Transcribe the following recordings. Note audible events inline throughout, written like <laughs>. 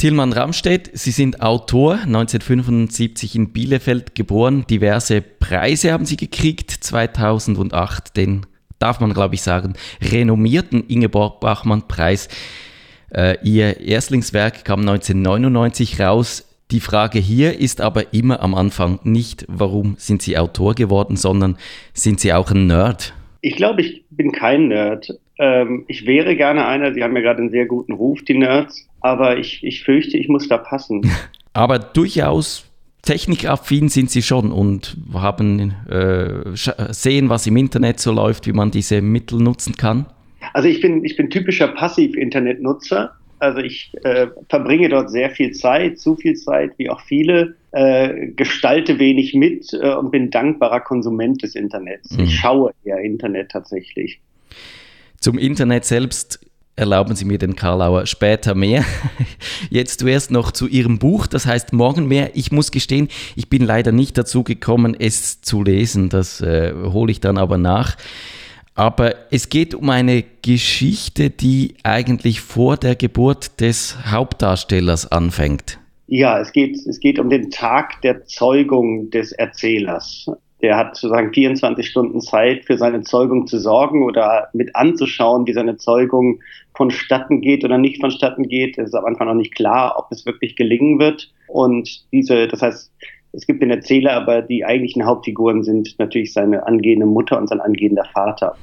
Tilman Ramstedt, Sie sind Autor, 1975 in Bielefeld geboren. Diverse Preise haben Sie gekriegt, 2008 den, darf man glaube ich sagen, renommierten Ingeborg Bachmann-Preis. Äh, Ihr Erstlingswerk kam 1999 raus. Die Frage hier ist aber immer am Anfang nicht, warum sind Sie Autor geworden, sondern sind Sie auch ein Nerd? Ich glaube, ich bin kein Nerd. Ähm, ich wäre gerne einer. Sie haben ja gerade einen sehr guten Ruf, die Nerds. Aber ich, ich fürchte, ich muss da passen. <laughs> aber durchaus technikaffin sind Sie schon und haben äh, sehen, was im Internet so läuft, wie man diese Mittel nutzen kann. Also ich bin, ich bin typischer Passiv-Internet-Nutzer. Also ich äh, verbringe dort sehr viel Zeit, zu viel Zeit, wie auch viele, äh, gestalte wenig mit äh, und bin dankbarer Konsument des Internets. Mhm. Ich schaue eher Internet tatsächlich. Zum Internet selbst erlauben Sie mir den Karlauer später mehr. <laughs> Jetzt zuerst noch zu Ihrem Buch, das heißt Morgen mehr. Ich muss gestehen, ich bin leider nicht dazu gekommen, es zu lesen. Das äh, hole ich dann aber nach. Aber es geht um eine Geschichte, die eigentlich vor der Geburt des Hauptdarstellers anfängt. Ja, es geht, es geht um den Tag der Zeugung des Erzählers. Der hat sozusagen 24 Stunden Zeit, für seine Zeugung zu sorgen oder mit anzuschauen, wie seine Zeugung vonstatten geht oder nicht vonstatten geht. Es ist am Anfang noch nicht klar, ob es wirklich gelingen wird. Und diese, das heißt, es gibt den Erzähler, aber die eigentlichen Hauptfiguren sind natürlich seine angehende Mutter und sein angehender Vater.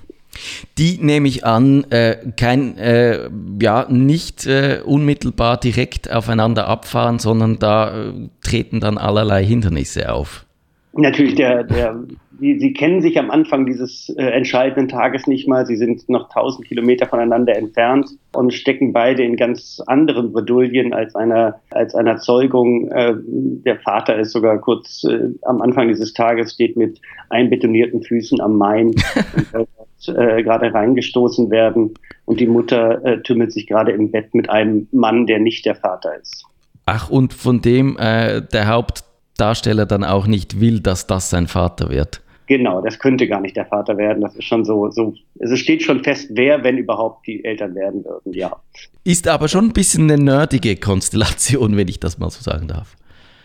Die nehme ich an, äh, kein, äh, ja, nicht äh, unmittelbar direkt aufeinander abfahren, sondern da äh, treten dann allerlei Hindernisse auf. Natürlich, der, der, die, sie kennen sich am Anfang dieses äh, entscheidenden Tages nicht mal. Sie sind noch tausend Kilometer voneinander entfernt und stecken beide in ganz anderen Bredouillen als einer, als einer Zeugung. Äh, der Vater ist sogar kurz äh, am Anfang dieses Tages, steht mit einbetonierten Füßen am Main <laughs> und äh, gerade reingestoßen werden. Und die Mutter äh, tümmelt sich gerade im Bett mit einem Mann, der nicht der Vater ist. Ach, und von dem äh, der Haupt Darsteller dann auch nicht will, dass das sein Vater wird. Genau, das könnte gar nicht der Vater werden. Das ist schon so, so, es steht schon fest, wer, wenn überhaupt, die Eltern werden würden, ja. Ist aber schon ein bisschen eine nerdige Konstellation, wenn ich das mal so sagen darf.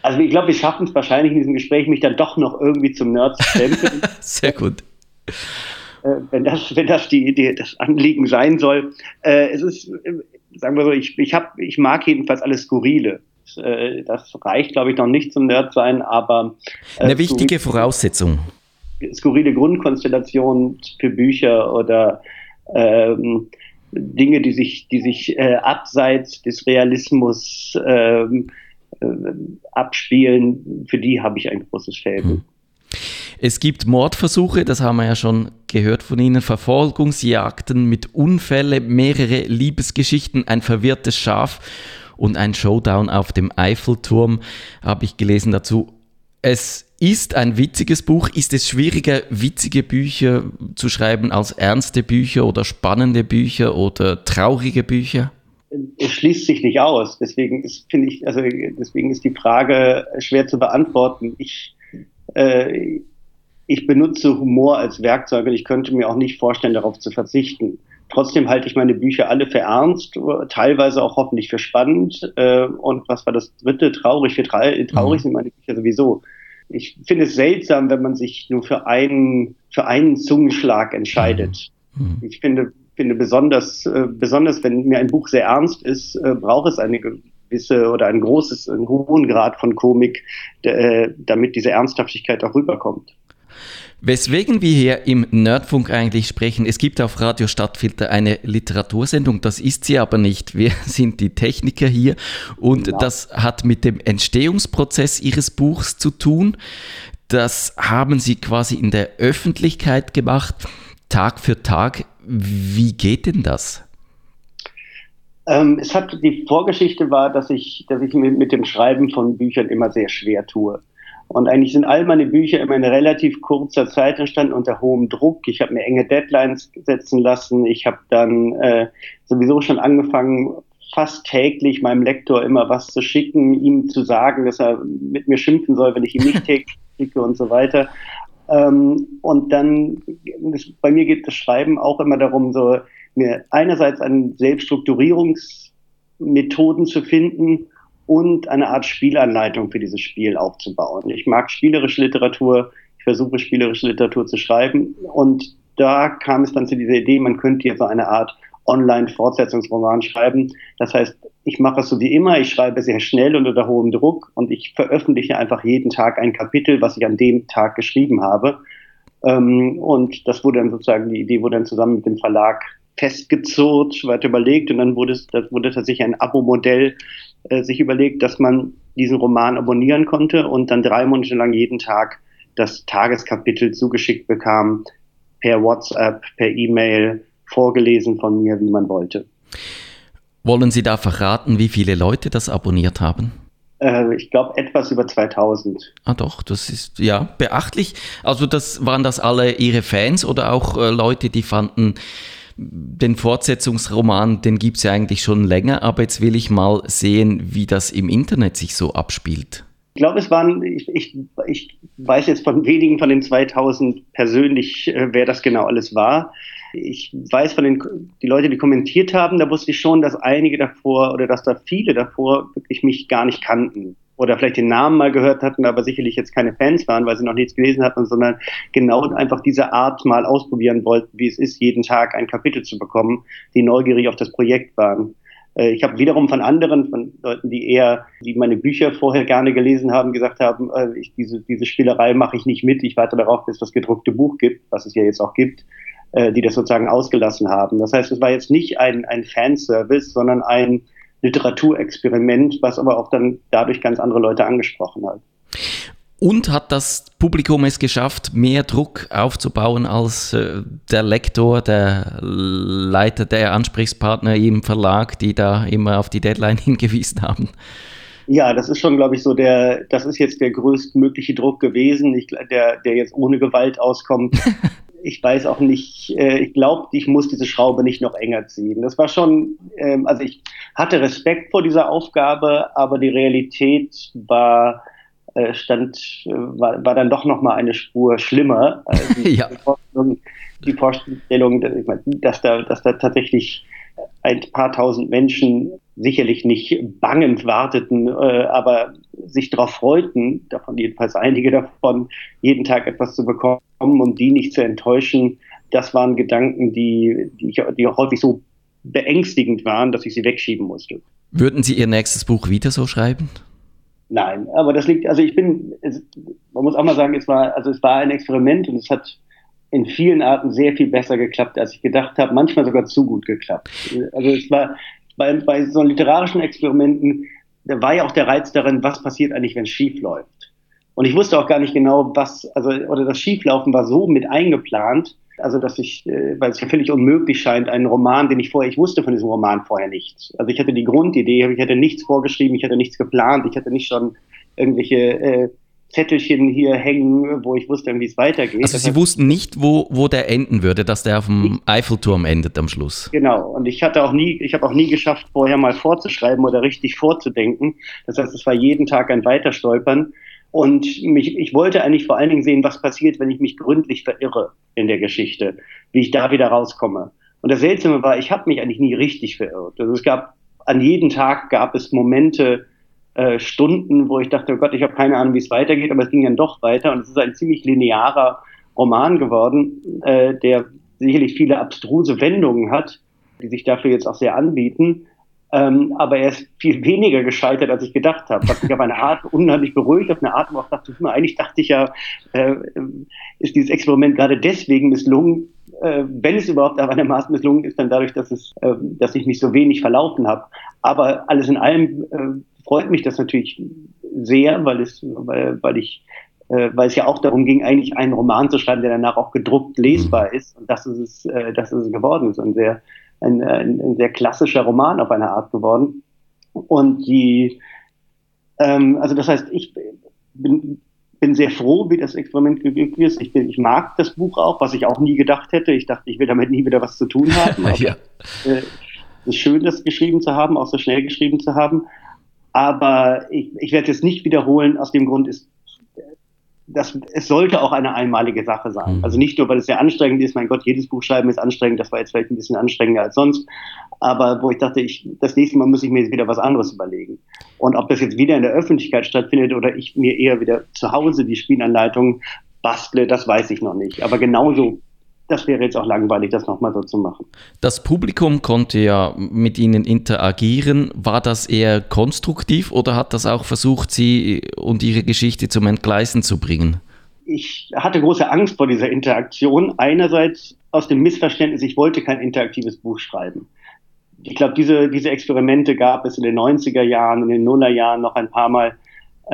Also ich glaube, wir schaffen es wahrscheinlich in diesem Gespräch, mich dann doch noch irgendwie zum Nerd zu stempeln. <laughs> Sehr gut. Äh, wenn das, wenn das die, die, das Anliegen sein soll. Äh, es ist, äh, sagen wir so, ich, ich, hab, ich mag jedenfalls alles Skurrile. Äh, das reicht, glaube ich, noch nicht zum Nerd sein, aber. Äh, Eine wichtige Voraussetzung. Skurrile Grundkonstellationen für Bücher oder ähm, Dinge, die sich, die sich äh, abseits des Realismus ähm, äh, abspielen, für die habe ich ein großes Faible. Hm. Es gibt Mordversuche, das haben wir ja schon gehört von Ihnen, Verfolgungsjagden mit Unfällen, mehrere Liebesgeschichten, ein verwirrtes Schaf und ein Showdown auf dem Eiffelturm, habe ich gelesen dazu. Es ist ein witziges Buch. Ist es schwieriger, witzige Bücher zu schreiben als ernste Bücher oder spannende Bücher oder traurige Bücher? Es schließt sich nicht aus. Deswegen ist, finde ich, also deswegen ist die Frage schwer zu beantworten. Ich, äh, ich benutze Humor als Werkzeug und ich könnte mir auch nicht vorstellen, darauf zu verzichten. Trotzdem halte ich meine Bücher alle für ernst, teilweise auch hoffentlich für spannend. Äh, und was war das dritte? Traurig. Für traurig mhm. sind meine Bücher sowieso. Ich finde es seltsam, wenn man sich nur für einen, für einen Zungenschlag entscheidet. Mhm. mhm. Ich finde, finde besonders, äh, besonders wenn mir ein Buch sehr ernst ist, äh, braucht es eine gewisse oder ein großes, einen hohen Grad von Komik, damit diese Ernsthaftigkeit auch rüberkommt. Weswegen wir hier im Nerdfunk eigentlich sprechen, es gibt auf Radio Stadtfilter eine Literatursendung, das ist sie aber nicht. Wir <laughs> sind die Techniker hier und genau. das hat mit dem Entstehungsprozess Ihres Buchs zu tun. Das haben Sie quasi in der Öffentlichkeit gemacht, Tag für Tag. Wie geht denn das? Ähm, es hat die Vorgeschichte war, dass ich, dass ich mit, mit dem Schreiben von Büchern immer sehr schwer tue. Und eigentlich sind all meine Bücher immer in relativ kurzer Zeit entstanden unter hohem Druck. Ich habe mir enge Deadlines setzen lassen. Ich habe dann äh, sowieso schon angefangen, fast täglich meinem Lektor immer was zu schicken, ihm zu sagen, dass er mit mir schimpfen soll, wenn ich ihm nicht <laughs> täglich schicke und so weiter. Ähm, und dann, bei mir geht das Schreiben auch immer darum, so mir einerseits an Selbststrukturierungsmethoden zu finden und eine Art Spielanleitung für dieses Spiel aufzubauen. Ich mag spielerische Literatur, ich versuche spielerische Literatur zu schreiben und da kam es dann zu dieser Idee, man könnte hier so eine Art Online-Fortsetzungsroman schreiben. Das heißt, ich mache es so wie immer, ich schreibe sehr schnell und unter hohem Druck und ich veröffentliche einfach jeden Tag ein Kapitel, was ich an dem Tag geschrieben habe. Ähm, und das wurde dann sozusagen, die Idee wurde dann zusammen mit dem Verlag festgezurrt, weiter überlegt und dann wurde es, das wurde tatsächlich ein Abo-Modell äh, sich überlegt, dass man diesen Roman abonnieren konnte und dann drei Monate lang jeden Tag das Tageskapitel zugeschickt bekam, per WhatsApp, per E-Mail, vorgelesen von mir, wie man wollte. Wollen Sie da verraten, wie viele Leute das abonniert haben? Äh, ich glaube etwas über 2000. Ah doch, das ist ja beachtlich. Also das waren das alle Ihre Fans oder auch äh, Leute, die fanden, den Fortsetzungsroman, den gibt es ja eigentlich schon länger, aber jetzt will ich mal sehen, wie das im Internet sich so abspielt. Ich glaube, es waren, ich, ich, ich weiß jetzt von wenigen von den 2000 persönlich, äh, wer das genau alles war. Ich weiß von den die Leute, die kommentiert haben, da wusste ich schon, dass einige davor oder dass da viele davor wirklich mich gar nicht kannten oder vielleicht den Namen mal gehört hatten, aber sicherlich jetzt keine Fans waren, weil sie noch nichts gelesen hatten, sondern genau einfach diese Art mal ausprobieren wollten, wie es ist, jeden Tag ein Kapitel zu bekommen, die neugierig auf das Projekt waren. Äh, ich habe wiederum von anderen, von Leuten, die eher, die meine Bücher vorher gerne gelesen haben, gesagt haben, äh, ich, diese, diese Spielerei mache ich nicht mit, ich warte darauf, bis es das gedruckte Buch gibt, was es ja jetzt auch gibt, äh, die das sozusagen ausgelassen haben. Das heißt, es war jetzt nicht ein, ein Fanservice, sondern ein Literaturexperiment, was aber auch dann dadurch ganz andere Leute angesprochen hat. Und hat das Publikum es geschafft, mehr Druck aufzubauen als äh, der Lektor, der Leiter, der Ansprechpartner im Verlag, die da immer auf die Deadline <laughs> hingewiesen haben? Ja, das ist schon, glaube ich, so der, das ist jetzt der größtmögliche Druck gewesen, ich, der, der jetzt ohne Gewalt auskommt. <laughs> ich weiß auch nicht, äh, ich glaube, ich muss diese Schraube nicht noch enger ziehen. Das war schon, ähm, also ich hatte Respekt vor dieser Aufgabe, aber die Realität war äh, stand, äh, war, war dann doch noch mal eine Spur schlimmer. Also <laughs> die, ja. Vorstellung, die Vorstellung, dass da, dass da tatsächlich ein paar tausend Menschen sicherlich nicht bangend warteten, äh, aber sich darauf freuten, davon jedenfalls einige davon, jeden Tag etwas zu bekommen und die nicht zu enttäuschen, das waren Gedanken, die, die, die häufig so beängstigend waren, dass ich sie wegschieben musste. Würden Sie Ihr nächstes Buch wieder so schreiben? Nein, aber das liegt, also ich bin, man muss auch mal sagen, es war, also es war ein Experiment und es hat in vielen Arten sehr viel besser geklappt, als ich gedacht habe, manchmal sogar zu gut geklappt. Also es war bei, bei so literarischen Experimenten, da war ja auch der Reiz darin, was passiert eigentlich, wenn es schief läuft. Und ich wusste auch gar nicht genau, was, also, oder das Schieflaufen war so mit eingeplant, also dass ich, äh, weil es ja völlig unmöglich scheint, einen Roman, den ich vorher, ich wusste von diesem Roman vorher nichts. Also ich hatte die Grundidee, ich hatte nichts vorgeschrieben, ich hatte nichts geplant, ich hatte nicht schon irgendwelche äh, Zettelchen hier hängen, wo ich wusste, wie es weitergeht. Also Sie wussten nicht, wo, wo der enden würde, dass der auf dem Eiffelturm endet am Schluss. Genau. Und ich hatte auch nie, ich habe auch nie geschafft, vorher mal vorzuschreiben oder richtig vorzudenken. Das heißt, es war jeden Tag ein Weiterstolpern. Und mich, ich wollte eigentlich vor allen Dingen sehen, was passiert, wenn ich mich gründlich verirre in der Geschichte, wie ich da wieder rauskomme. Und das Seltsame war, ich habe mich eigentlich nie richtig verirrt. Also es gab an jedem Tag gab es Momente, äh, Stunden, wo ich dachte, oh Gott, ich habe keine Ahnung, wie es weitergeht, aber es ging dann doch weiter und es ist ein ziemlich linearer Roman geworden, äh, der sicherlich viele abstruse Wendungen hat, die sich dafür jetzt auch sehr anbieten. Ähm, aber er ist viel weniger gescheitert, als ich gedacht habe. Was mich auf eine Art unheimlich beruhigt, auf eine Art, wo ich dachte, eigentlich dachte ich ja, äh, ist dieses Experiment gerade deswegen misslungen, äh, wenn es überhaupt Maß misslungen ist, dann dadurch, dass es, äh, dass ich mich so wenig verlaufen habe. Aber alles in allem äh, freut mich das natürlich sehr, weil es, weil, weil ich äh, weil es ja auch darum ging, eigentlich einen Roman zu schreiben, der danach auch gedruckt lesbar mhm. ist. Und das ist es, äh, das ist es geworden. Es ist ein sehr ein, ein, ein sehr klassischer Roman auf eine Art geworden. Und die, ähm, also das heißt, ich bin, bin sehr froh, wie das Experiment geglückt ist. Ich, bin, ich mag das Buch auch, was ich auch nie gedacht hätte. Ich dachte, ich will damit nie wieder was zu tun haben. <laughs> Aber, ja. äh, es ist schön, das geschrieben zu haben, auch so schnell geschrieben zu haben. Aber ich, ich werde es nicht wiederholen. Aus dem Grund ist das, es sollte auch eine einmalige Sache sein. Mhm. Also nicht nur, weil es sehr anstrengend ist, mein Gott, jedes Buch schreiben ist anstrengend, das war jetzt vielleicht ein bisschen anstrengender als sonst, aber wo ich dachte, ich, das nächste Mal muss ich mir jetzt wieder was anderes überlegen. Und ob das jetzt wieder in der Öffentlichkeit stattfindet oder ich mir eher wieder zu Hause die Spielanleitung bastle, das weiß ich noch nicht. Aber genauso das wäre jetzt auch langweilig, das nochmal so zu machen. Das Publikum konnte ja mit Ihnen interagieren. War das eher konstruktiv oder hat das auch versucht, Sie und Ihre Geschichte zum Entgleisen zu bringen? Ich hatte große Angst vor dieser Interaktion. Einerseits aus dem Missverständnis, ich wollte kein interaktives Buch schreiben. Ich glaube, diese, diese Experimente gab es in den 90er Jahren, in den Nullerjahren noch ein paar Mal.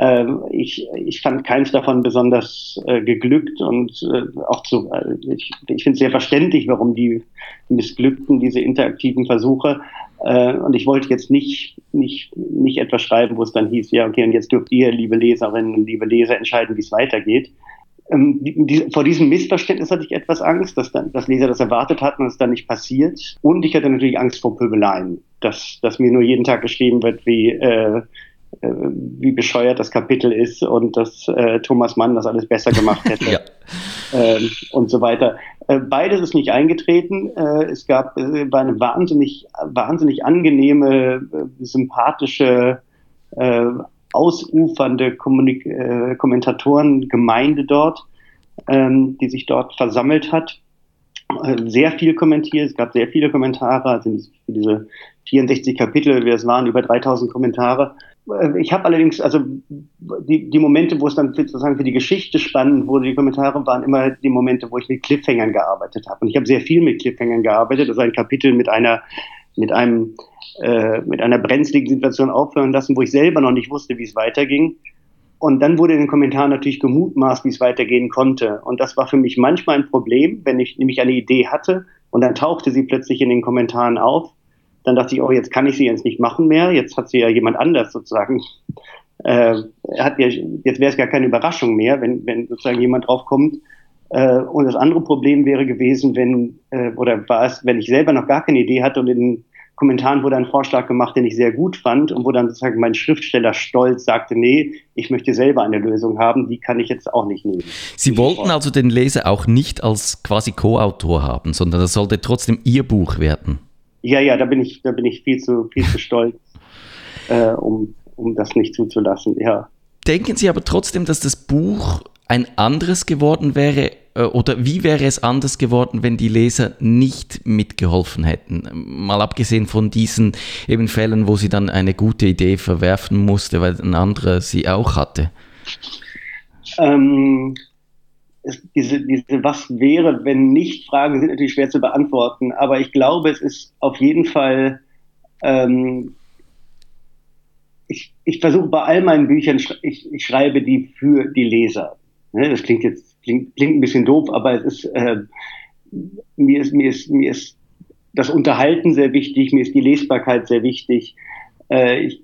Ähm, ich, ich fand keins davon besonders äh, geglückt und äh, auch zu, äh, ich, ich finde es sehr verständlich, warum die missglückten, diese interaktiven Versuche. Äh, und ich wollte jetzt nicht, nicht, nicht etwas schreiben, wo es dann hieß, ja, okay, und jetzt dürft ihr, liebe Leserinnen und liebe Leser, entscheiden, wie es weitergeht. Ähm, die, vor diesem Missverständnis hatte ich etwas Angst, dass dann dass Leser das erwartet hatten und es dann nicht passiert. Und ich hatte natürlich Angst vor Pöbeleien, dass, dass mir nur jeden Tag geschrieben wird, wie äh, wie bescheuert das Kapitel ist und dass äh, Thomas Mann das alles besser gemacht <laughs> hätte ja. ähm, und so weiter. Äh, beides ist nicht eingetreten. Äh, es gab äh, war eine wahnsinnig wahnsinnig angenehme, äh, sympathische, äh, ausufernde Kommunik äh, Kommentatorengemeinde dort, ähm, die sich dort versammelt hat. Äh, sehr viel kommentiert, es gab sehr viele Kommentare, also diese 64 Kapitel, wie es waren, über 3000 Kommentare. Äh, ich habe allerdings, also die, die Momente, wo es dann sozusagen für die Geschichte spannend wurde, die Kommentare waren immer die Momente, wo ich mit Cliffhangern gearbeitet habe. Und ich habe sehr viel mit Cliffhangern gearbeitet. Also ein Kapitel mit einer, mit einem, äh, mit einer brenzligen Situation aufhören lassen, wo ich selber noch nicht wusste, wie es weiterging. Und dann wurde in den Kommentaren natürlich gemutmaßt, wie es weitergehen konnte. Und das war für mich manchmal ein Problem, wenn ich nämlich eine Idee hatte und dann tauchte sie plötzlich in den Kommentaren auf dann dachte ich, oh, jetzt kann ich sie jetzt nicht machen mehr. Jetzt hat sie ja jemand anders sozusagen. Äh, hat ja, jetzt wäre es gar keine Überraschung mehr, wenn, wenn sozusagen jemand draufkommt. Äh, und das andere Problem wäre gewesen, wenn, äh, oder war es, wenn ich selber noch gar keine Idee hatte und in den Kommentaren wurde ein Vorschlag gemacht, den ich sehr gut fand und wo dann sozusagen mein Schriftsteller stolz sagte, nee, ich möchte selber eine Lösung haben, die kann ich jetzt auch nicht nehmen. Sie wollten also den Leser auch nicht als quasi Co-Autor haben, sondern das sollte trotzdem Ihr Buch werden. Ja, ja, da bin ich, da bin ich viel zu, viel zu stolz, äh, um, um das nicht zuzulassen, ja. Denken Sie aber trotzdem, dass das Buch ein anderes geworden wäre, äh, oder wie wäre es anders geworden, wenn die Leser nicht mitgeholfen hätten? Mal abgesehen von diesen eben Fällen, wo sie dann eine gute Idee verwerfen musste, weil ein anderer sie auch hatte. Ähm, diese, diese Was wäre, wenn nicht Fragen sind natürlich schwer zu beantworten, aber ich glaube, es ist auf jeden Fall, ähm, ich, ich versuche bei all meinen Büchern, ich, ich schreibe die für die Leser. Ne, das klingt jetzt, klingt, klingt ein bisschen doof, aber es ist, äh, mir ist, mir ist, mir ist das Unterhalten sehr wichtig, mir ist die Lesbarkeit sehr wichtig. Äh, ich,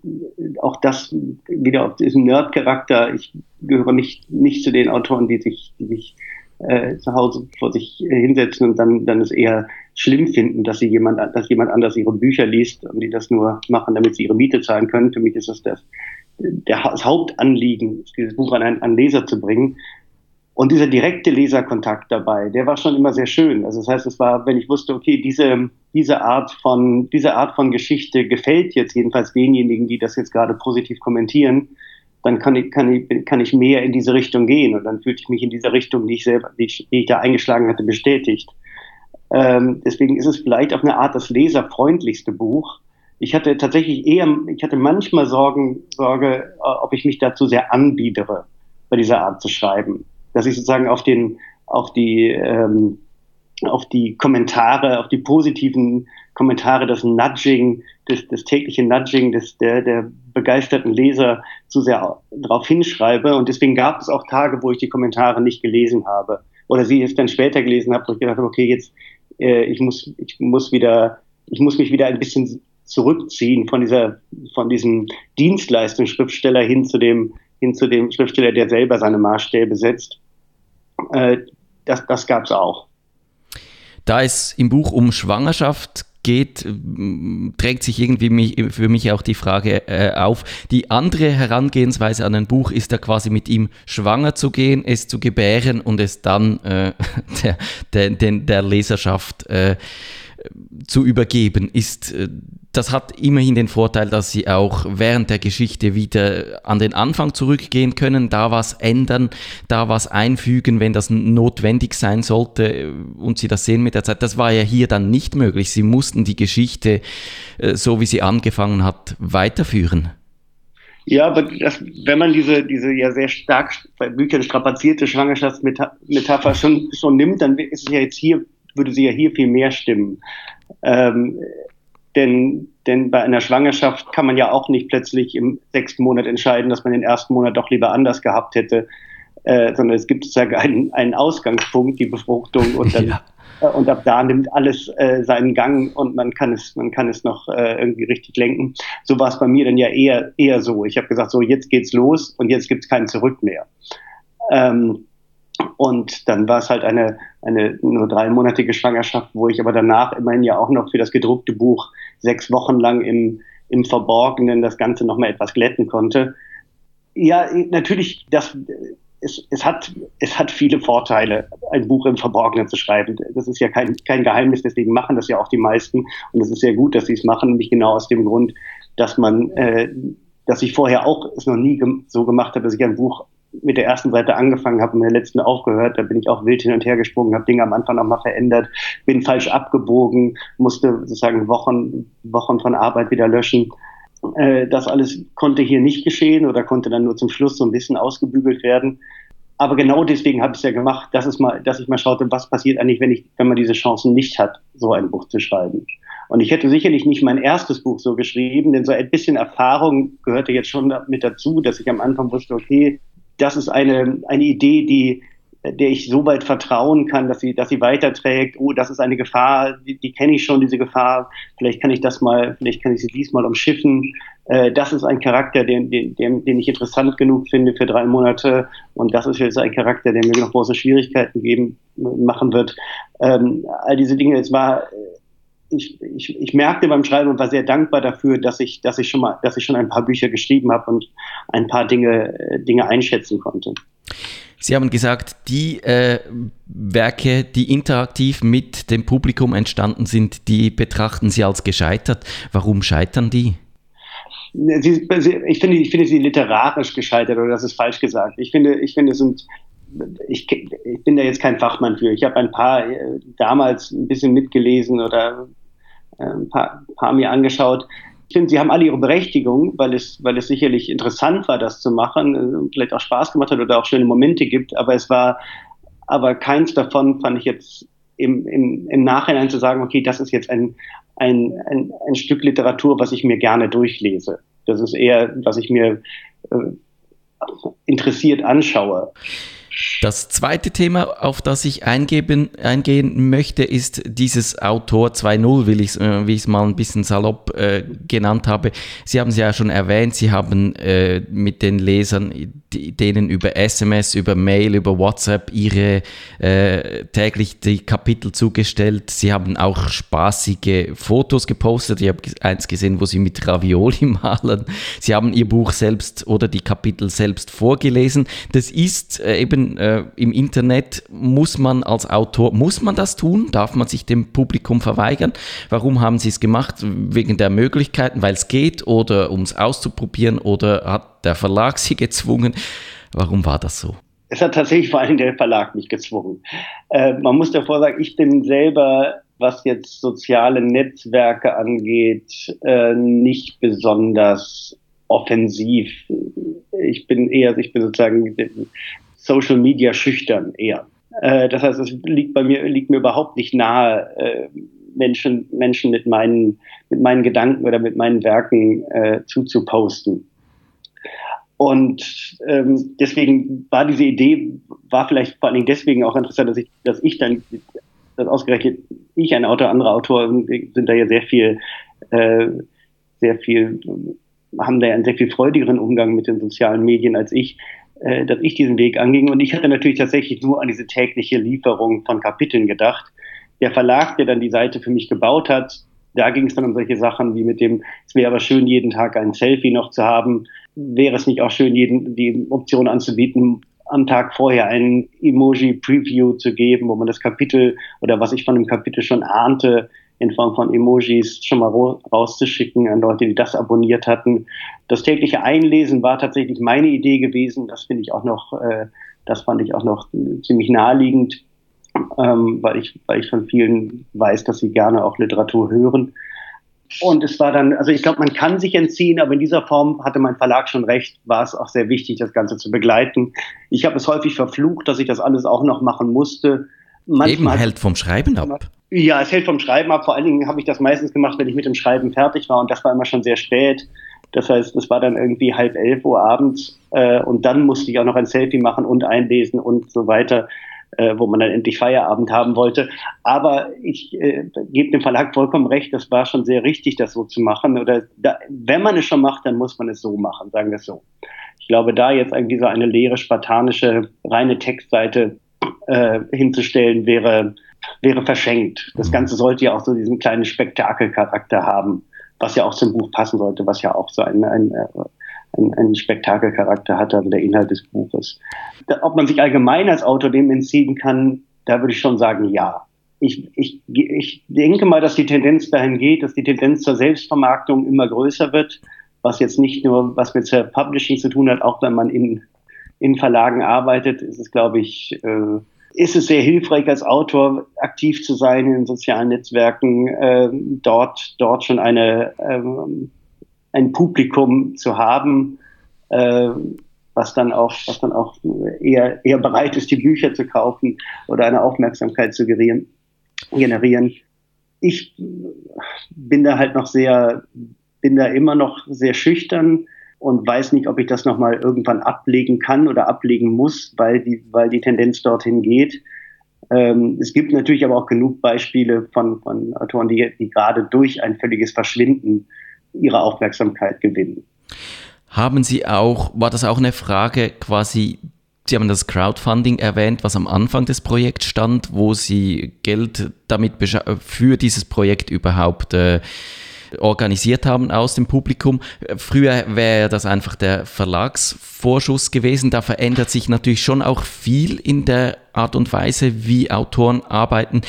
auch das wieder auf diesen Nerd-Charakter. Ich gehöre nicht, nicht zu den Autoren, die sich, die sich äh, zu Hause vor sich hinsetzen und dann, dann es eher schlimm finden, dass sie jemand, dass jemand anders ihre Bücher liest und die das nur machen, damit sie ihre Miete zahlen können. Für mich ist das das, der, das Hauptanliegen, dieses Buch an einen an Leser zu bringen. Und dieser direkte Leserkontakt dabei, der war schon immer sehr schön. Also das heißt, es war, wenn ich wusste, okay, diese, diese Art von, diese Art von Geschichte gefällt jetzt jedenfalls denjenigen, die das jetzt gerade positiv kommentieren, dann kann ich, kann ich, kann ich mehr in diese Richtung gehen. Und dann fühlte ich mich in dieser Richtung, die ich selber, die ich, die ich da eingeschlagen hatte, bestätigt. Ähm, deswegen ist es vielleicht auf eine Art das leserfreundlichste Buch. Ich hatte tatsächlich eher, ich hatte manchmal Sorgen, Sorge, ob ich mich dazu sehr anbiedere, bei dieser Art zu schreiben dass ich sozusagen auf den, auf die, ähm, auf die Kommentare, auf die positiven Kommentare, das Nudging, das, das tägliche Nudging des, der, der begeisterten Leser zu sehr darauf hinschreibe. Und deswegen gab es auch Tage, wo ich die Kommentare nicht gelesen habe. Oder sie es dann später gelesen habe, wo ich gedacht habe, okay, jetzt, äh, ich muss, ich muss wieder, ich muss mich wieder ein bisschen zurückziehen von dieser, von diesem Dienstleistungsschriftsteller hin zu dem, hin zu dem Schriftsteller, der selber seine Maßstäbe setzt. Äh, das das gab es auch. Da es im Buch um Schwangerschaft geht, trägt sich irgendwie mich, für mich auch die Frage äh, auf. Die andere Herangehensweise an ein Buch ist ja quasi mit ihm schwanger zu gehen, es zu gebären und es dann äh, <laughs> der, der, der, Leserschaft äh, zu übergeben, ist, äh, das hat immerhin den Vorteil, dass sie auch während der Geschichte wieder an den Anfang zurückgehen können, da was ändern, da was einfügen, wenn das notwendig sein sollte äh, und sie das sehen mit der Zeit. Das war ja hier dann nicht möglich. Sie mussten die Geschichte, äh, so wie sie angefangen hat, weiterführen. Ja, aber das, wenn man diese, diese ja sehr stark bei Büchern strapazierte Schwangerschaftsmetapher schon, schon nimmt, dann ist es ja jetzt hier würde sie ja hier viel mehr stimmen. Ähm, denn, denn bei einer Schwangerschaft kann man ja auch nicht plötzlich im sechsten Monat entscheiden, dass man den ersten Monat doch lieber anders gehabt hätte, äh, sondern es gibt sozusagen einen, einen Ausgangspunkt, die Befruchtung und dann ja. äh, und ab da nimmt alles äh, seinen Gang und man kann es man kann es noch äh, irgendwie richtig lenken. So war es bei mir dann ja eher eher so. Ich habe gesagt, so jetzt geht's los und jetzt gibt's kein Zurück mehr. Ähm, und dann war es halt eine, eine nur dreimonatige Schwangerschaft, wo ich aber danach immerhin ja auch noch für das gedruckte Buch sechs Wochen lang im, im Verborgenen das Ganze nochmal etwas glätten konnte. Ja, natürlich, das, es, es, hat, es hat viele Vorteile, ein Buch im Verborgenen zu schreiben. Das ist ja kein, kein Geheimnis, deswegen machen das ja auch die meisten. Und es ist sehr gut, dass sie es machen, nämlich genau aus dem Grund, dass man, äh, dass ich vorher auch es noch nie so gemacht habe, dass ich ein Buch mit der ersten Seite angefangen habe und mit der letzten aufgehört. Da bin ich auch wild hin und her gesprungen, habe Dinge am Anfang nochmal verändert, bin falsch abgebogen, musste sozusagen Wochen, Wochen von Arbeit wieder löschen. Äh, das alles konnte hier nicht geschehen oder konnte dann nur zum Schluss so ein bisschen ausgebügelt werden. Aber genau deswegen habe ich es ja gemacht, dass, es mal, dass ich mal schaute, was passiert eigentlich, wenn, ich, wenn man diese Chancen nicht hat, so ein Buch zu schreiben. Und ich hätte sicherlich nicht mein erstes Buch so geschrieben, denn so ein bisschen Erfahrung gehörte jetzt schon mit dazu, dass ich am Anfang wusste, okay, das ist eine, eine Idee, die, der ich so weit vertrauen kann, dass sie, dass sie weiterträgt. Oh, das ist eine Gefahr, die, die kenne ich schon, diese Gefahr. Vielleicht kann ich das mal, vielleicht kann ich sie diesmal umschiffen. Äh, das ist ein Charakter, den, den, den, ich interessant genug finde für drei Monate. Und das ist jetzt ein Charakter, der mir noch große Schwierigkeiten geben, machen wird. Ähm, all diese Dinge, es war, ich, ich, ich merkte beim Schreiben und war sehr dankbar dafür, dass ich, dass ich schon mal, dass ich schon ein paar Bücher geschrieben habe und ein paar Dinge, äh, Dinge einschätzen konnte. Sie haben gesagt, die äh, Werke, die interaktiv mit dem Publikum entstanden sind, die betrachten Sie als gescheitert. Warum scheitern die? Sie, ich, finde, ich finde sie literarisch gescheitert oder das ist falsch gesagt. Ich finde, ich finde, es sind ich, ich, bin da jetzt kein Fachmann für. Ich habe ein paar äh, damals ein bisschen mitgelesen oder äh, ein paar, ein paar mir angeschaut. Ich finde, sie haben alle ihre Berechtigung, weil es, weil es sicherlich interessant war, das zu machen, äh, vielleicht auch Spaß gemacht hat oder auch schöne Momente gibt, aber es war, aber keins davon fand ich jetzt im, im, im Nachhinein zu sagen, okay, das ist jetzt ein, ein, ein, ein Stück Literatur, was ich mir gerne durchlese. Das ist eher, was ich mir äh, interessiert anschaue. Das zweite Thema, auf das ich eingeben, eingehen möchte, ist dieses Autor 2.0, will ich, äh, wie ich es mal ein bisschen salopp äh, genannt habe. Sie haben es ja schon erwähnt, Sie haben äh, mit den Lesern, die, denen über SMS, über Mail, über WhatsApp ihre äh, täglich die Kapitel zugestellt. Sie haben auch spaßige Fotos gepostet. Ich habe eins gesehen, wo Sie mit Ravioli <laughs> malen. Sie haben Ihr Buch selbst oder die Kapitel selbst vorgelesen. Das ist äh, äh, im Internet muss man als Autor, muss man das tun? Darf man sich dem Publikum verweigern? Warum haben sie es gemacht? Wegen der Möglichkeiten, weil es geht oder um es auszuprobieren oder hat der Verlag sie gezwungen? Warum war das so? Es hat tatsächlich vor allem der Verlag mich gezwungen. Äh, man muss davor sagen, ich bin selber was jetzt soziale Netzwerke angeht, äh, nicht besonders offensiv. Ich bin eher, ich bin sozusagen Social Media schüchtern eher. Äh, das heißt, es liegt bei mir, liegt mir überhaupt nicht nahe, äh, Menschen, Menschen mit meinen, mit meinen Gedanken oder mit meinen Werken äh, zuzuposten. Und ähm, deswegen war diese Idee, war vielleicht vor allen Dingen deswegen auch interessant, dass ich, dass ich dann, dass ausgerechnet ich, ein Autor, andere Autoren sind da ja sehr viel, äh, sehr viel, haben da ja einen sehr viel freudigeren Umgang mit den sozialen Medien als ich, äh, dass ich diesen Weg anging. Und ich hatte natürlich tatsächlich nur an diese tägliche Lieferung von Kapiteln gedacht. Der Verlag, der dann die Seite für mich gebaut hat, da ging es dann um solche Sachen wie mit dem, es wäre aber schön, jeden Tag ein Selfie noch zu haben. Wäre es nicht auch schön, jeden, die Option anzubieten, am Tag vorher ein Emoji-Preview zu geben, wo man das Kapitel oder was ich von dem Kapitel schon ahnte, in Form von Emojis schon mal rauszuschicken an Leute, die das abonniert hatten. Das tägliche Einlesen war tatsächlich meine Idee gewesen. Das finde ich auch noch, äh, das fand ich auch noch ziemlich naheliegend, ähm, weil ich, weil ich von vielen weiß, dass sie gerne auch Literatur hören. Und es war dann, also ich glaube, man kann sich entziehen, aber in dieser Form hatte mein Verlag schon recht, war es auch sehr wichtig, das Ganze zu begleiten. Ich habe es häufig verflucht, dass ich das alles auch noch machen musste. Manchmal Eben hält vom Schreiben ab. Ja, es hält vom Schreiben ab. Vor allen Dingen habe ich das meistens gemacht, wenn ich mit dem Schreiben fertig war und das war immer schon sehr spät. Das heißt, es war dann irgendwie halb elf Uhr abends äh, und dann musste ich auch noch ein Selfie machen und einlesen und so weiter äh, wo man dann endlich Feierabend haben wollte. Aber ich äh, gebe dem Verlag vollkommen recht, das war schon sehr richtig, das so zu machen. Oder da, wenn man es schon macht, dann muss man es so machen, sagen wir es so. Ich glaube, da jetzt irgendwie so eine leere, spartanische, reine Textseite äh, hinzustellen, wäre, wäre verschenkt. Das mhm. Ganze sollte ja auch so diesen kleinen Spektakelcharakter haben, was ja auch zum Buch passen sollte, was ja auch so ein, ein, äh, ein, ein Spektakelcharakter hat, also der Inhalt des Buches. Ob man sich allgemein als Autor dem entziehen kann, da würde ich schon sagen, ja. Ich, ich, ich denke mal, dass die Tendenz dahin geht, dass die Tendenz zur Selbstvermarktung immer größer wird, was jetzt nicht nur was mit Publishing zu tun hat, auch wenn man in, in Verlagen arbeitet, ist es, glaube ich, äh, ist es sehr hilfreich, als Autor aktiv zu sein in sozialen Netzwerken, äh, dort, dort schon eine, ähm, ein Publikum zu haben, äh, was dann auch, was dann auch eher, eher bereit ist, die Bücher zu kaufen oder eine Aufmerksamkeit zu generieren. Ich bin da halt noch sehr, bin da immer noch sehr schüchtern und weiß nicht, ob ich das nochmal irgendwann ablegen kann oder ablegen muss, weil die, weil die Tendenz dorthin geht. Ähm, es gibt natürlich aber auch genug Beispiele von, von Autoren, die, die gerade durch ein völliges Verschwinden ihre Aufmerksamkeit gewinnen. Haben Sie auch, war das auch eine Frage quasi, Sie haben das Crowdfunding erwähnt, was am Anfang des Projekts stand, wo Sie Geld damit für dieses Projekt überhaupt äh, organisiert haben aus dem Publikum. Früher wäre das einfach der Verlagsvorschuss gewesen. Da verändert sich natürlich schon auch viel in der Art und Weise, wie Autoren arbeiten.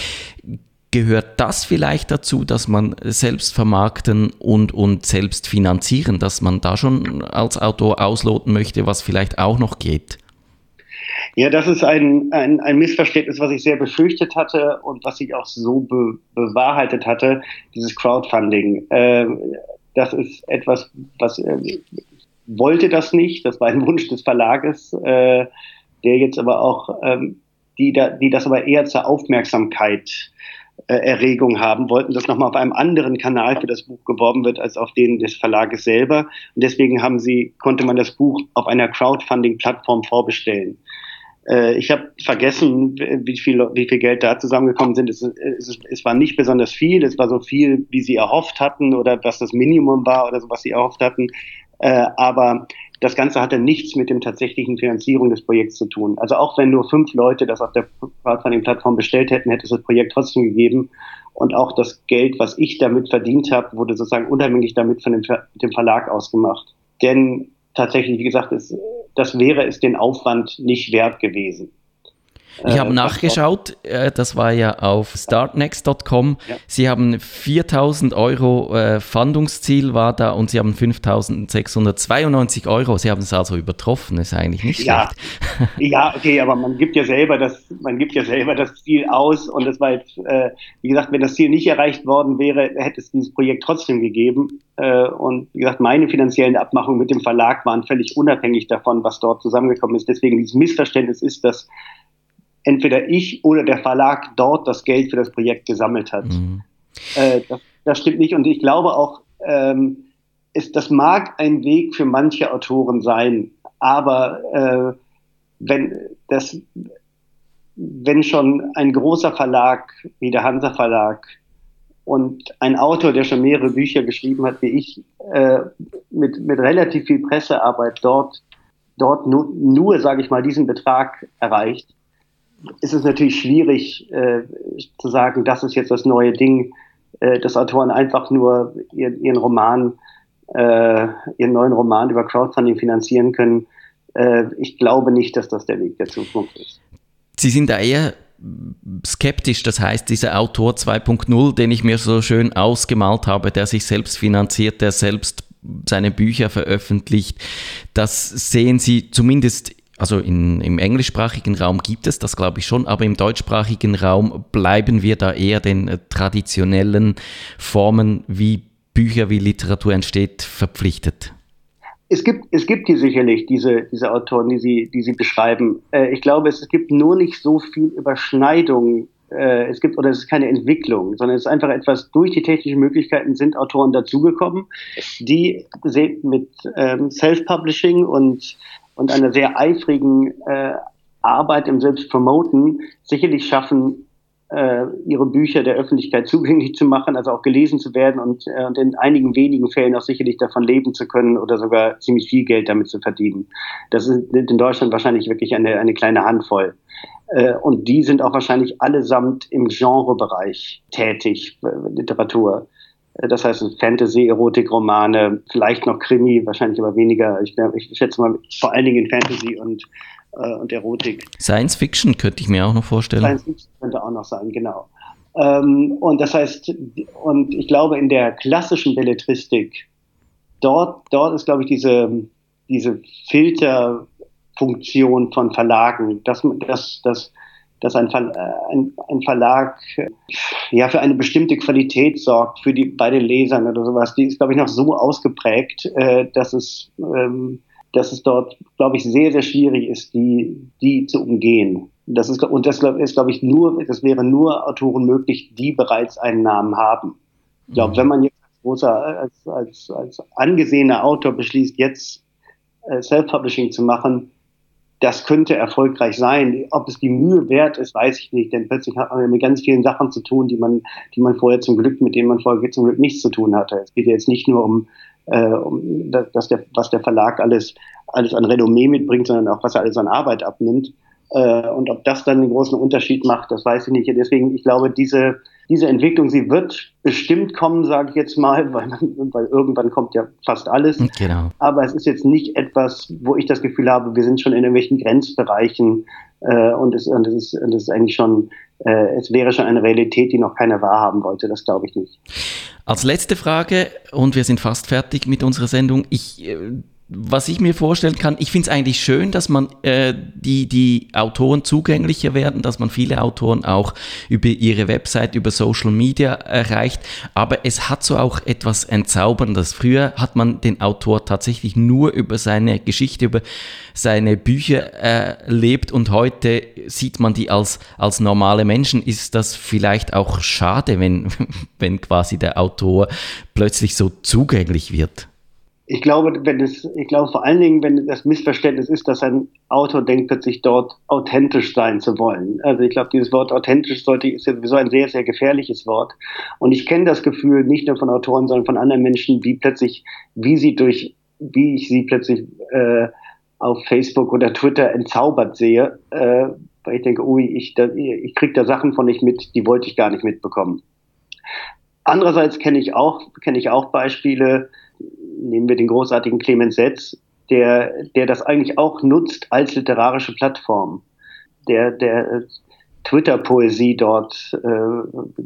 Gehört das vielleicht dazu, dass man selbst vermarkten und, und selbst finanzieren, dass man da schon als Autor ausloten möchte, was vielleicht auch noch geht? Ja, das ist ein, ein, ein Missverständnis, was ich sehr befürchtet hatte und was sich auch so be bewahrheitet hatte, dieses Crowdfunding. Äh, das ist etwas, was äh, wollte das nicht, das war ein Wunsch des Verlages, äh, der jetzt aber auch, ähm, die, da, die das aber eher zur Aufmerksamkeit äh, Erregung haben wollten, dass nochmal auf einem anderen Kanal für das Buch geworben wird als auf den des Verlages selber. Und deswegen haben sie, konnte man das Buch auf einer Crowdfunding-Plattform vorbestellen. Äh, ich habe vergessen, wie viel, wie viel Geld da zusammengekommen sind. Es, es, es, war nicht besonders viel. Es war so viel, wie sie erhofft hatten oder was das Minimum war oder so, was sie erhofft hatten. Äh, aber das Ganze hatte nichts mit dem tatsächlichen Finanzierung des Projekts zu tun. Also auch wenn nur fünf Leute das auf der Crowdfunding-Plattform bestellt hätten, hätte es das Projekt trotzdem gegeben. Und auch das Geld, was ich damit verdient habe, wurde sozusagen unabhängig damit von dem, dem Verlag ausgemacht. Denn tatsächlich, wie gesagt, es, das wäre es den Aufwand nicht wert gewesen. Ich habe äh, nachgeschaut, äh, das war ja auf startnext.com. Ja. Sie haben 4000 Euro äh, Fandungsziel war da und Sie haben 5692 Euro. Sie haben es also übertroffen, ist eigentlich nicht ja. schlecht. <laughs> Ja, okay, aber man gibt ja selber das, man gibt ja selber das Ziel aus und das war jetzt, äh, wie gesagt, wenn das Ziel nicht erreicht worden wäre, hätte es dieses Projekt trotzdem gegeben. Äh, und wie gesagt, meine finanziellen Abmachungen mit dem Verlag waren völlig unabhängig davon, was dort zusammengekommen ist. Deswegen dieses Missverständnis ist, dass entweder ich oder der Verlag dort das Geld für das Projekt gesammelt hat. Mhm. Äh, das, das, stimmt nicht. Und ich glaube auch, ähm, ist, das mag ein Weg für manche Autoren sein, aber äh, wenn das, wenn schon ein großer Verlag wie der Hansa Verlag und ein Autor, der schon mehrere Bücher geschrieben hat, wie ich, äh, mit, mit relativ viel Pressearbeit dort, dort nur, nur sage ich mal, diesen Betrag erreicht, ist es natürlich schwierig äh, zu sagen, das ist jetzt das neue Ding. äh, dass Autoren einfach nur ihren, ihren Roman, äh, ihren neuen Roman über Crowdfunding finanzieren können. Äh, ich glaube nicht, dass das der Weg der Zukunft ist. Sie sind da eher skeptisch, das heißt, dieser Autor 2.0, den ich mir so schön ausgemalt habe, der sich selbst finanziert, der selbst seine Bücher veröffentlicht, das sehen Sie zumindest also in, im englischsprachigen Raum gibt es das, glaube ich schon, aber im deutschsprachigen Raum bleiben wir da eher den äh, traditionellen Formen, wie Bücher, wie Literatur entsteht, verpflichtet. Es gibt, es gibt die sicherlich, diese, diese Autoren, die Sie, die Sie beschreiben. Äh, ich glaube, es, es gibt nur nicht so viel Überschneidung. Äh, es gibt, oder es ist keine Entwicklung, sondern es ist einfach etwas, durch die technischen Möglichkeiten sind Autoren dazugekommen, die mit ähm, Self-Publishing und und einer sehr eifrigen äh, Arbeit im Selbstpromoten sicherlich schaffen, äh, ihre Bücher der Öffentlichkeit zugänglich zu machen, also auch gelesen zu werden und, äh, und in einigen wenigen Fällen auch sicherlich davon leben zu können oder sogar ziemlich viel Geld damit zu verdienen. Das ist in Deutschland wahrscheinlich wirklich eine, eine kleine Handvoll. Äh, und die sind auch wahrscheinlich allesamt im Genrebereich tätig, äh, Literatur. Das heißt Fantasy, Erotik-Romane, vielleicht noch Krimi, wahrscheinlich aber weniger. Ich, ich schätze mal vor allen Dingen in Fantasy und, äh, und Erotik. Science Fiction könnte ich mir auch noch vorstellen. Science Fiction könnte auch noch sein, genau. Ähm, und das heißt, und ich glaube, in der klassischen Belletristik, dort, dort ist, glaube ich, diese, diese Filterfunktion von Verlagen, dass, dass, dass dass ein, Ver, äh, ein, ein, Verlag ja für eine bestimmte Qualität sorgt für die bei den Lesern oder sowas. Die ist glaube ich noch so ausgeprägt, äh, dass es ähm, dass es dort glaube ich sehr sehr schwierig ist, die die zu umgehen. Das ist und das ist glaube ich nur das wäre nur Autoren möglich, die bereits einen Namen haben. Ich glaube, mhm. wenn man jetzt als großer als als als angesehener Autor beschließt, jetzt äh, Self-Publishing zu machen, das könnte erfolgreich sein. Ob es die Mühe wert ist, weiß ich nicht, denn plötzlich hat man mit ganz vielen Sachen zu tun, die man, die man vorher zum Glück, mit denen man vorher zum Glück nichts zu tun hatte. Es geht jetzt nicht nur um, äh, um dass der, was der Verlag alles, alles an Renommee mitbringt, sondern auch was er alles an Arbeit abnimmt. Äh, und ob das dann einen großen Unterschied macht, das weiß ich nicht. Deswegen, ich glaube, diese, diese Entwicklung, sie wird bestimmt kommen, sage ich jetzt mal, <laughs> weil, weil irgendwann kommt ja fast alles. Genau. Aber es ist jetzt nicht etwas, wo ich das Gefühl habe, wir sind schon in irgendwelchen Grenzbereichen äh, und, es, und, es ist, und es ist eigentlich schon, äh, es wäre schon eine Realität, die noch keiner wahrhaben wollte. Das glaube ich nicht. Als letzte Frage, und wir sind fast fertig mit unserer Sendung. Ich äh, was ich mir vorstellen kann, ich finde es eigentlich schön, dass man äh, die, die Autoren zugänglicher werden, dass man viele Autoren auch über ihre Website, über Social Media erreicht. Aber es hat so auch etwas Entzauberndes. Früher hat man den Autor tatsächlich nur über seine Geschichte, über seine Bücher erlebt und heute sieht man die als, als normale Menschen. Ist das vielleicht auch schade, wenn, <laughs> wenn quasi der Autor plötzlich so zugänglich wird? Ich glaube, wenn es, ich glaube vor allen Dingen, wenn das Missverständnis ist, dass ein Autor denkt, plötzlich dort authentisch sein zu wollen. Also ich glaube, dieses Wort authentisch sollte, ist ja sowieso ein sehr, sehr gefährliches Wort. Und ich kenne das Gefühl nicht nur von Autoren, sondern von anderen Menschen, wie plötzlich, wie sie durch, wie ich sie plötzlich äh, auf Facebook oder Twitter entzaubert sehe, äh, weil ich denke, ui, ich, da, ich krieg da Sachen von nicht mit, die wollte ich gar nicht mitbekommen. Andererseits kenne ich auch, kenne ich auch Beispiele, nehmen wir den großartigen Clemens Setz, der, der das eigentlich auch nutzt als literarische Plattform, der, der Twitter-Poesie dort äh,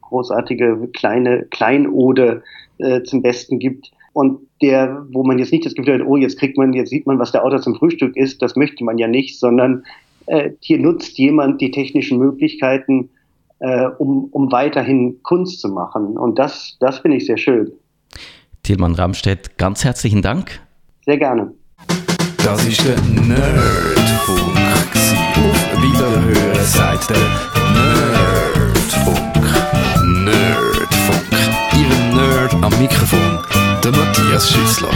großartige kleine Kleinode äh, zum Besten gibt und der, wo man jetzt nicht das Gefühl hat, oh, jetzt kriegt man, jetzt sieht man, was der Autor zum Frühstück ist, das möchte man ja nicht, sondern äh, hier nutzt jemand die technischen Möglichkeiten, äh, um, um weiterhin Kunst zu machen. Und das, das finde ich sehr schön. Tilman Ramstedt, ganz herzlichen Dank. Sehr gerne. Das ist der Nerdfunk. Auf Wiederhören sagt der Nerdfunk. Nerdfunk. Ihr Nerd am Mikrofon, der Matthias Schüssler.